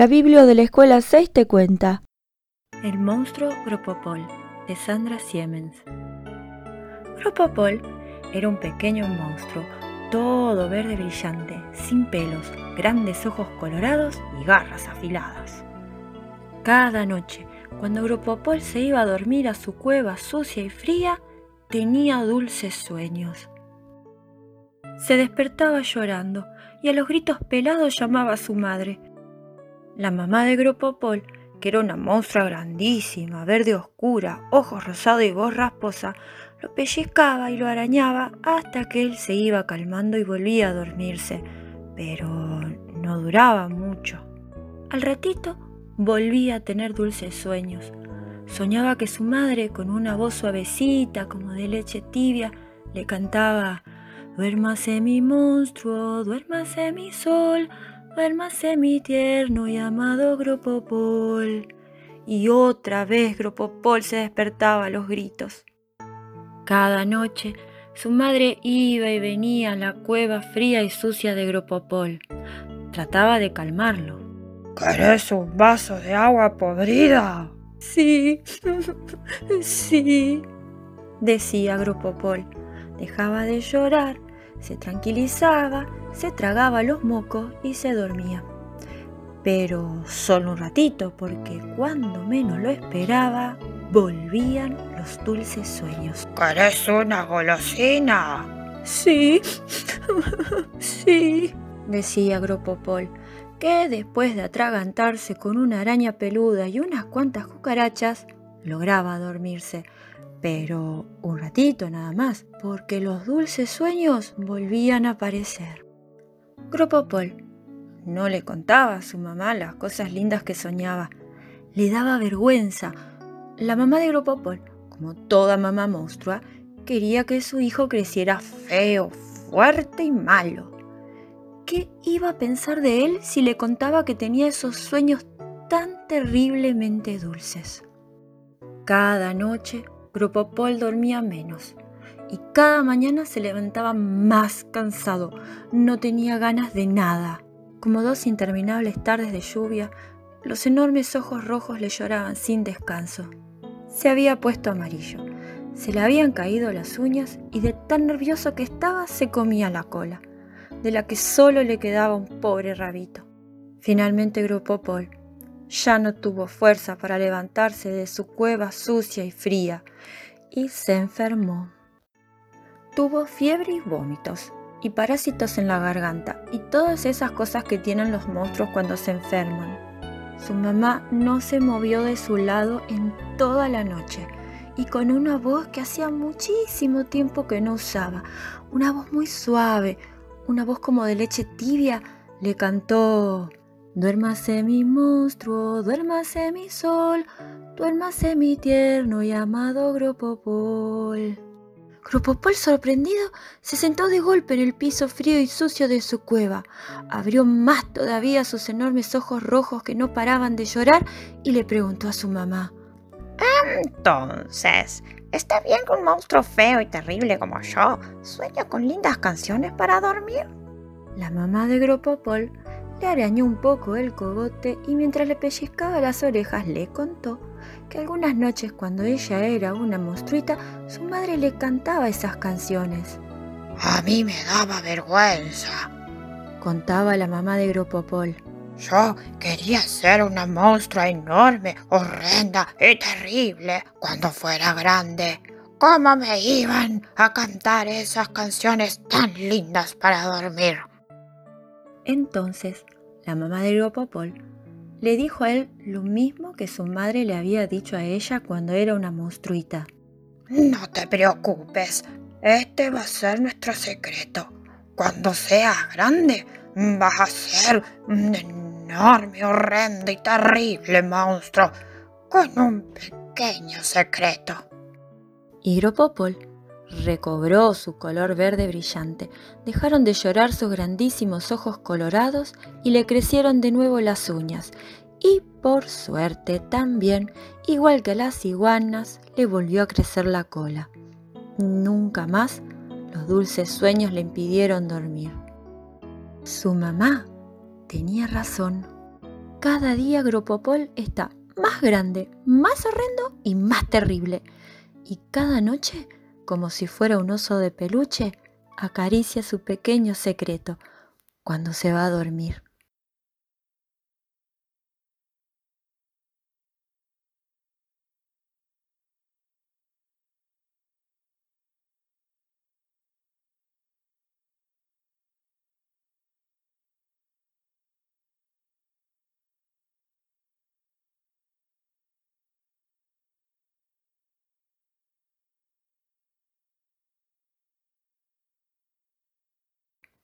La Biblia de la Escuela 6 te cuenta. El monstruo Gropopol, de Sandra Siemens. Gropopol era un pequeño monstruo, todo verde brillante, sin pelos, grandes ojos colorados y garras afiladas. Cada noche, cuando Gropopol se iba a dormir a su cueva sucia y fría, tenía dulces sueños. Se despertaba llorando y a los gritos pelados llamaba a su madre. La mamá de Gropopol, que era una monstrua grandísima, verde oscura, ojos rosados y voz rasposa, lo pellizcaba y lo arañaba hasta que él se iba calmando y volvía a dormirse, pero no duraba mucho. Al ratito volvía a tener dulces sueños. Soñaba que su madre, con una voz suavecita como de leche tibia, le cantaba Duérmase mi monstruo, duérmase mi sol, Duérmase mi tierno y amado Gropopol. Y otra vez Gropopol se despertaba a los gritos. Cada noche su madre iba y venía a la cueva fría y sucia de Gropopol. Trataba de calmarlo. ¿Querés un vaso de agua podrida? Sí, sí, decía Gropopol. Dejaba de llorar se tranquilizaba, se tragaba los mocos y se dormía. Pero solo un ratito, porque cuando menos lo esperaba, volvían los dulces sueños. ¿Querés una golosina? Sí, sí, decía Gropopol, que después de atragantarse con una araña peluda y unas cuantas cucarachas, lograba dormirse pero un ratito nada más, porque los dulces sueños volvían a aparecer. Gropopol no le contaba a su mamá las cosas lindas que soñaba, le daba vergüenza. La mamá de Gropopol, como toda mamá monstrua, quería que su hijo creciera feo, fuerte y malo. ¿Qué iba a pensar de él si le contaba que tenía esos sueños tan terriblemente dulces? Cada noche Gropopol dormía menos y cada mañana se levantaba más cansado. No tenía ganas de nada. Como dos interminables tardes de lluvia, los enormes ojos rojos le lloraban sin descanso. Se había puesto amarillo, se le habían caído las uñas y de tan nervioso que estaba se comía la cola, de la que solo le quedaba un pobre rabito. Finalmente Gropopol ya no tuvo fuerza para levantarse de su cueva sucia y fría y se enfermó. Tuvo fiebre y vómitos y parásitos en la garganta y todas esas cosas que tienen los monstruos cuando se enferman. Su mamá no se movió de su lado en toda la noche y con una voz que hacía muchísimo tiempo que no usaba, una voz muy suave, una voz como de leche tibia, le cantó Duérmase mi monstruo, duérmase mi sol, duérmase mi tierno y amado Gropopol. Gropopol, sorprendido, se sentó de golpe en el piso frío y sucio de su cueva. Abrió más todavía sus enormes ojos rojos que no paraban de llorar y le preguntó a su mamá. Entonces, ¿está bien que un monstruo feo y terrible como yo sueñe con lindas canciones para dormir? La mamá de Gropopol le arañó un poco el cogote y mientras le pellizcaba las orejas le contó que algunas noches cuando ella era una monstruita, su madre le cantaba esas canciones. A mí me daba vergüenza, contaba la mamá de Gropopol. Yo quería ser una monstrua enorme, horrenda y terrible cuando fuera grande. ¿Cómo me iban a cantar esas canciones tan lindas para dormir? Entonces, la mamá de Gropopol le dijo a él lo mismo que su madre le había dicho a ella cuando era una monstruita. No te preocupes, este va a ser nuestro secreto. Cuando seas grande, vas a ser un enorme, horrendo y terrible monstruo con un pequeño secreto. Y Gropopol recobró su color verde brillante, dejaron de llorar sus grandísimos ojos colorados y le crecieron de nuevo las uñas. Y por suerte también, igual que las iguanas, le volvió a crecer la cola. Nunca más los dulces sueños le impidieron dormir. Su mamá tenía razón. Cada día Agropopol está más grande, más horrendo y más terrible. Y cada noche, como si fuera un oso de peluche, acaricia su pequeño secreto cuando se va a dormir.